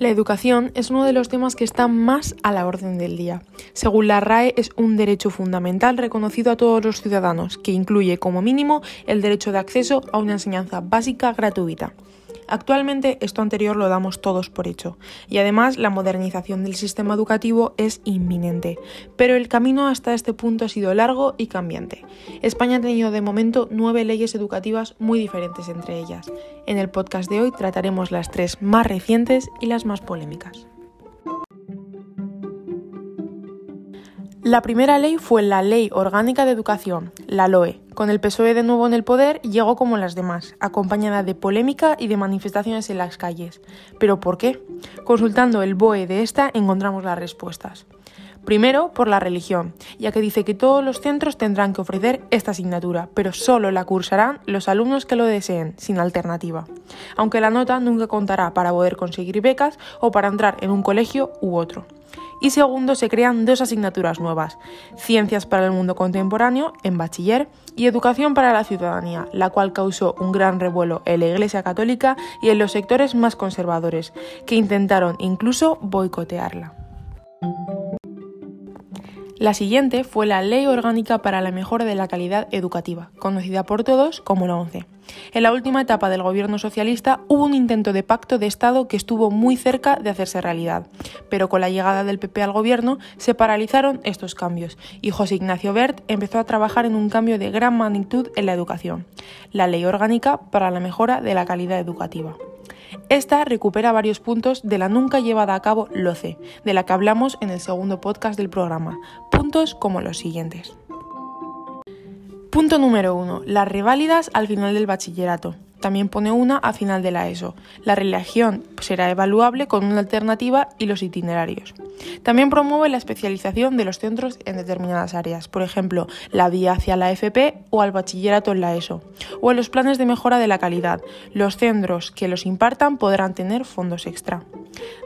La educación es uno de los temas que está más a la orden del día. Según la RAE, es un derecho fundamental reconocido a todos los ciudadanos, que incluye como mínimo el derecho de acceso a una enseñanza básica gratuita. Actualmente esto anterior lo damos todos por hecho y además la modernización del sistema educativo es inminente, pero el camino hasta este punto ha sido largo y cambiante. España ha tenido de momento nueve leyes educativas muy diferentes entre ellas. En el podcast de hoy trataremos las tres más recientes y las más polémicas. La primera ley fue la Ley Orgánica de Educación, la LOE. Con el PSOE de nuevo en el poder, llegó como las demás, acompañada de polémica y de manifestaciones en las calles. ¿Pero por qué? Consultando el BOE de esta encontramos las respuestas. Primero, por la religión, ya que dice que todos los centros tendrán que ofrecer esta asignatura, pero solo la cursarán los alumnos que lo deseen, sin alternativa, aunque la nota nunca contará para poder conseguir becas o para entrar en un colegio u otro y segundo se crean dos asignaturas nuevas, Ciencias para el Mundo Contemporáneo en bachiller y Educación para la Ciudadanía, la cual causó un gran revuelo en la Iglesia Católica y en los sectores más conservadores, que intentaron incluso boicotearla. La siguiente fue la Ley Orgánica para la Mejora de la Calidad Educativa, conocida por todos como la ONCE. En la última etapa del gobierno socialista hubo un intento de pacto de Estado que estuvo muy cerca de hacerse realidad, pero con la llegada del PP al gobierno se paralizaron estos cambios y José Ignacio Bert empezó a trabajar en un cambio de gran magnitud en la educación, la Ley Orgánica para la Mejora de la Calidad Educativa. Esta recupera varios puntos de la nunca llevada a cabo LOCE, de la que hablamos en el segundo podcast del programa, puntos como los siguientes. Punto número 1. Las reválidas al final del bachillerato. También pone una a final de la ESO. La religión será evaluable con una alternativa y los itinerarios. También promueve la especialización de los centros en determinadas áreas, por ejemplo, la vía hacia la FP o al bachillerato en la ESO, o en los planes de mejora de la calidad. Los centros que los impartan podrán tener fondos extra.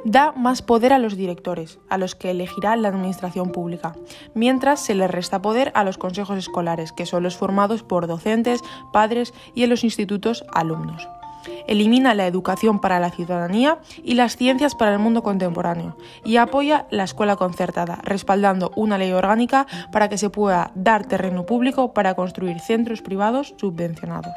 Da más poder a los directores, a los que elegirá la administración pública, mientras se les resta poder a los consejos escolares, que son los formados por docentes, padres y en los institutos alumnos. Elimina la educación para la ciudadanía y las ciencias para el mundo contemporáneo y apoya la escuela concertada, respaldando una ley orgánica para que se pueda dar terreno público para construir centros privados subvencionados.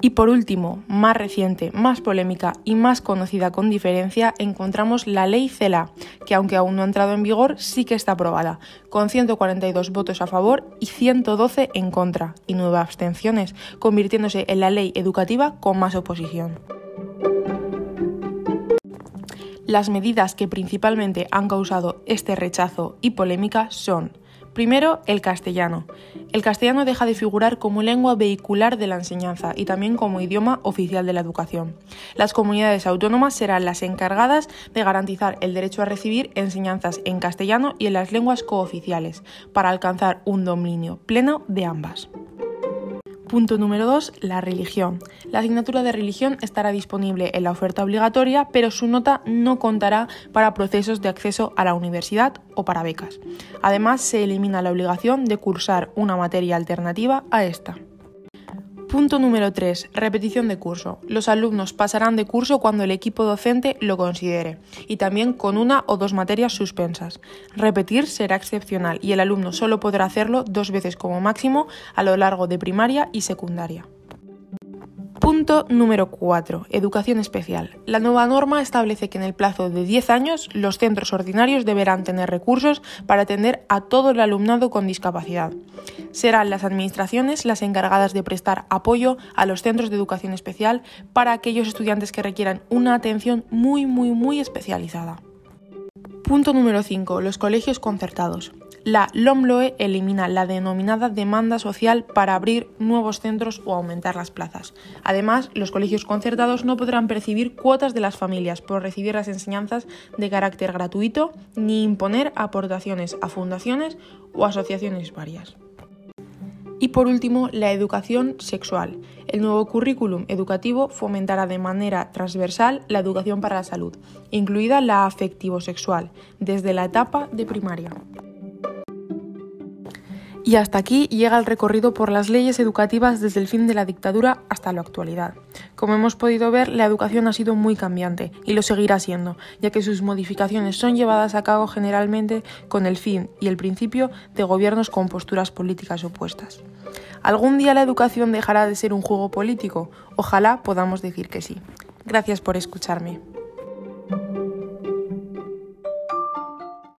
Y por último, más reciente, más polémica y más conocida con diferencia, encontramos la ley CELA, que aunque aún no ha entrado en vigor, sí que está aprobada, con 142 votos a favor y 112 en contra, y nueve abstenciones, convirtiéndose en la ley educativa con más oposición. Las medidas que principalmente han causado este rechazo y polémica son Primero, el castellano. El castellano deja de figurar como lengua vehicular de la enseñanza y también como idioma oficial de la educación. Las comunidades autónomas serán las encargadas de garantizar el derecho a recibir enseñanzas en castellano y en las lenguas cooficiales, para alcanzar un dominio pleno de ambas. Punto número 2. La religión. La asignatura de religión estará disponible en la oferta obligatoria, pero su nota no contará para procesos de acceso a la universidad o para becas. Además, se elimina la obligación de cursar una materia alternativa a esta. Punto número 3. Repetición de curso. Los alumnos pasarán de curso cuando el equipo docente lo considere y también con una o dos materias suspensas. Repetir será excepcional y el alumno solo podrá hacerlo dos veces como máximo a lo largo de primaria y secundaria. Punto número 4. Educación especial. La nueva norma establece que en el plazo de 10 años los centros ordinarios deberán tener recursos para atender a todo el alumnado con discapacidad. Serán las administraciones las encargadas de prestar apoyo a los centros de educación especial para aquellos estudiantes que requieran una atención muy muy muy especializada. Punto número 5. Los colegios concertados. La LOMLOE elimina la denominada demanda social para abrir nuevos centros o aumentar las plazas. Además, los colegios concertados no podrán percibir cuotas de las familias por recibir las enseñanzas de carácter gratuito ni imponer aportaciones a fundaciones o asociaciones varias. Y por último, la educación sexual. El nuevo currículum educativo fomentará de manera transversal la educación para la salud, incluida la afectivo-sexual, desde la etapa de primaria. Y hasta aquí llega el recorrido por las leyes educativas desde el fin de la dictadura hasta la actualidad. Como hemos podido ver, la educación ha sido muy cambiante y lo seguirá siendo, ya que sus modificaciones son llevadas a cabo generalmente con el fin y el principio de gobiernos con posturas políticas opuestas. ¿Algún día la educación dejará de ser un juego político? Ojalá podamos decir que sí. Gracias por escucharme.